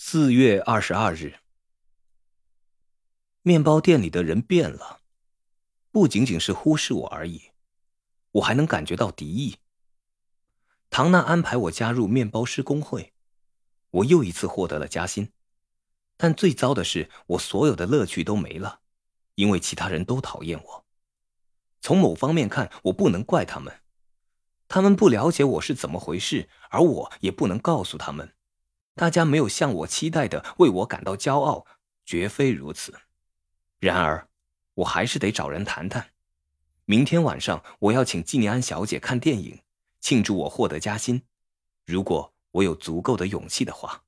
四月二十二日，面包店里的人变了，不仅仅是忽视我而已，我还能感觉到敌意。唐娜安排我加入面包师工会，我又一次获得了加薪，但最糟的是，我所有的乐趣都没了，因为其他人都讨厌我。从某方面看，我不能怪他们，他们不了解我是怎么回事，而我也不能告诉他们。大家没有像我期待的为我感到骄傲，绝非如此。然而，我还是得找人谈谈。明天晚上我要请季尼安小姐看电影，庆祝我获得加薪。如果我有足够的勇气的话。